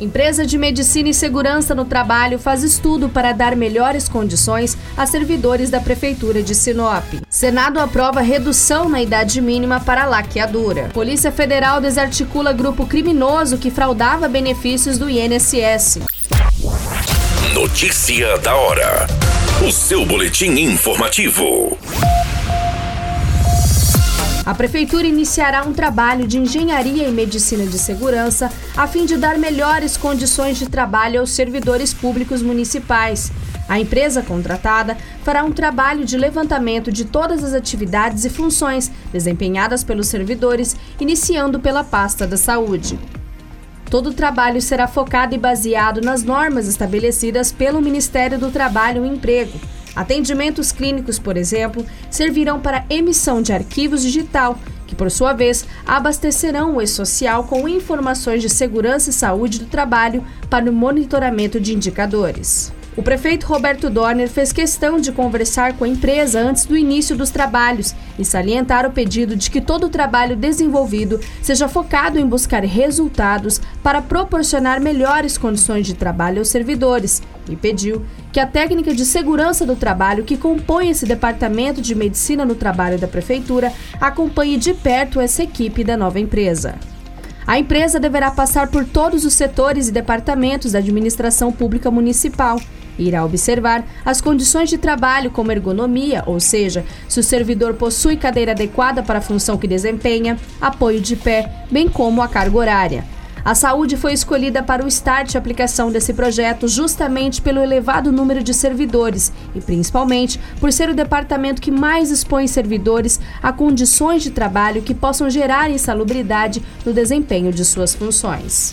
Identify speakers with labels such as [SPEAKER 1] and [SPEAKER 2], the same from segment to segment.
[SPEAKER 1] Empresa de Medicina e Segurança no Trabalho faz estudo para dar melhores condições a servidores da Prefeitura de Sinop. Senado aprova redução na idade mínima para laqueadura. Polícia Federal desarticula grupo criminoso que fraudava benefícios do INSS.
[SPEAKER 2] Notícia da hora. O seu boletim informativo.
[SPEAKER 1] A Prefeitura iniciará um trabalho de engenharia e medicina de segurança a fim de dar melhores condições de trabalho aos servidores públicos municipais. A empresa contratada fará um trabalho de levantamento de todas as atividades e funções desempenhadas pelos servidores, iniciando pela pasta da saúde. Todo o trabalho será focado e baseado nas normas estabelecidas pelo Ministério do Trabalho e Emprego. Atendimentos clínicos, por exemplo, servirão para emissão de arquivos digital, que por sua vez abastecerão o e-social com informações de segurança e saúde do trabalho para o monitoramento de indicadores. O prefeito Roberto Dorner fez questão de conversar com a empresa antes do início dos trabalhos e salientar o pedido de que todo o trabalho desenvolvido seja focado em buscar resultados para proporcionar melhores condições de trabalho aos servidores e pediu que a técnica de segurança do trabalho que compõe esse departamento de medicina no trabalho da prefeitura acompanhe de perto essa equipe da nova empresa. A empresa deverá passar por todos os setores e departamentos da administração pública municipal Irá observar as condições de trabalho, como ergonomia, ou seja, se o servidor possui cadeira adequada para a função que desempenha, apoio de pé, bem como a carga horária. A saúde foi escolhida para o start de aplicação desse projeto justamente pelo elevado número de servidores e principalmente por ser o departamento que mais expõe servidores a condições de trabalho que possam gerar insalubridade no desempenho de suas funções.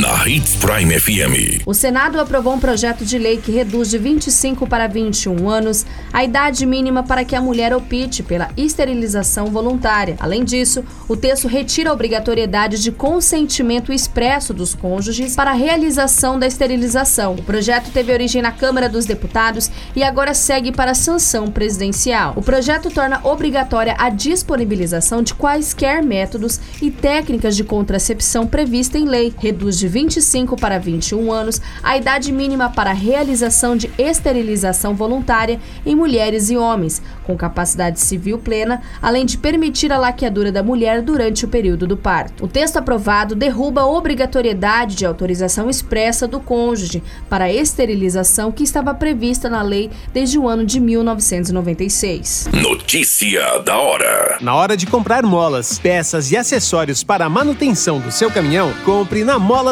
[SPEAKER 2] na Hits Prime FM.
[SPEAKER 1] O Senado aprovou um projeto de lei que reduz de 25 para 21 anos a idade mínima para que a mulher opte pela esterilização voluntária. Além disso, o texto retira a obrigatoriedade de consentimento expresso dos cônjuges para a realização da esterilização. O projeto teve origem na Câmara dos Deputados e agora segue para a sanção presidencial. O projeto torna obrigatória a disponibilização de quaisquer métodos e técnicas de contracepção prevista em lei, reduz de 25 para 21 anos a idade mínima para a realização de esterilização voluntária em mulheres e homens, com capacidade civil plena, além de permitir a laqueadura da mulher durante o período do parto. O texto aprovado derruba a obrigatoriedade de autorização expressa do cônjuge para a esterilização que estava prevista na lei desde o ano de 1996.
[SPEAKER 2] Notícia da hora.
[SPEAKER 3] Na hora de comprar molas, peças e acessórios para a manutenção do seu caminhão, compre na Mola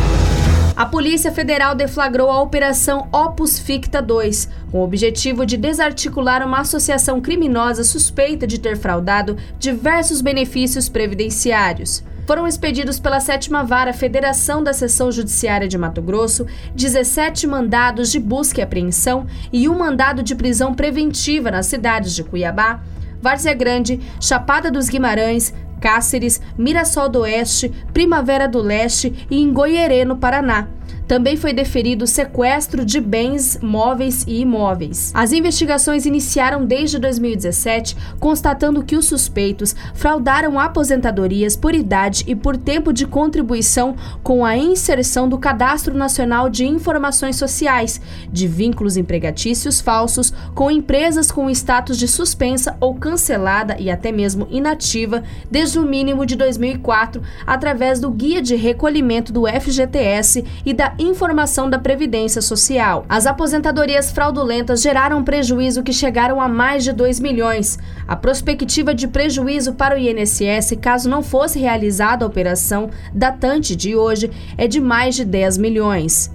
[SPEAKER 1] A Polícia Federal deflagrou a Operação Opus Ficta 2, com o objetivo de desarticular uma associação criminosa suspeita de ter fraudado diversos benefícios previdenciários. Foram expedidos pela sétima vara Federação da Seção Judiciária de Mato Grosso 17 mandados de busca e apreensão e um mandado de prisão preventiva nas cidades de Cuiabá, Várzea Grande, Chapada dos Guimarães, Cáceres, Mirassol do Oeste, Primavera do Leste e em Goierê, no Paraná. Também foi deferido sequestro de bens móveis e imóveis. As investigações iniciaram desde 2017, constatando que os suspeitos fraudaram aposentadorias por idade e por tempo de contribuição com a inserção do Cadastro Nacional de Informações Sociais, de vínculos empregatícios falsos com empresas com status de suspensa ou cancelada e até mesmo inativa desde o mínimo de 2004, através do Guia de Recolhimento do FGTS e da Informação da Previdência Social. As aposentadorias fraudulentas geraram prejuízo que chegaram a mais de 2 milhões. A prospectiva de prejuízo para o INSS, caso não fosse realizada a operação datante de hoje, é de mais de 10 milhões.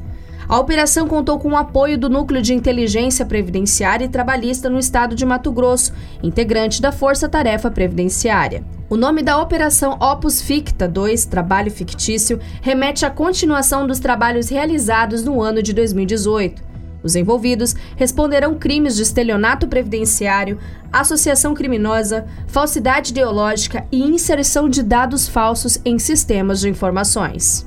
[SPEAKER 1] A operação contou com o apoio do Núcleo de Inteligência Previdenciária e Trabalhista no estado de Mato Grosso, integrante da Força Tarefa Previdenciária. O nome da Operação Opus Ficta 2, Trabalho Fictício, remete à continuação dos trabalhos realizados no ano de 2018. Os envolvidos responderão crimes de estelionato previdenciário, associação criminosa, falsidade ideológica e inserção de dados falsos em sistemas de informações.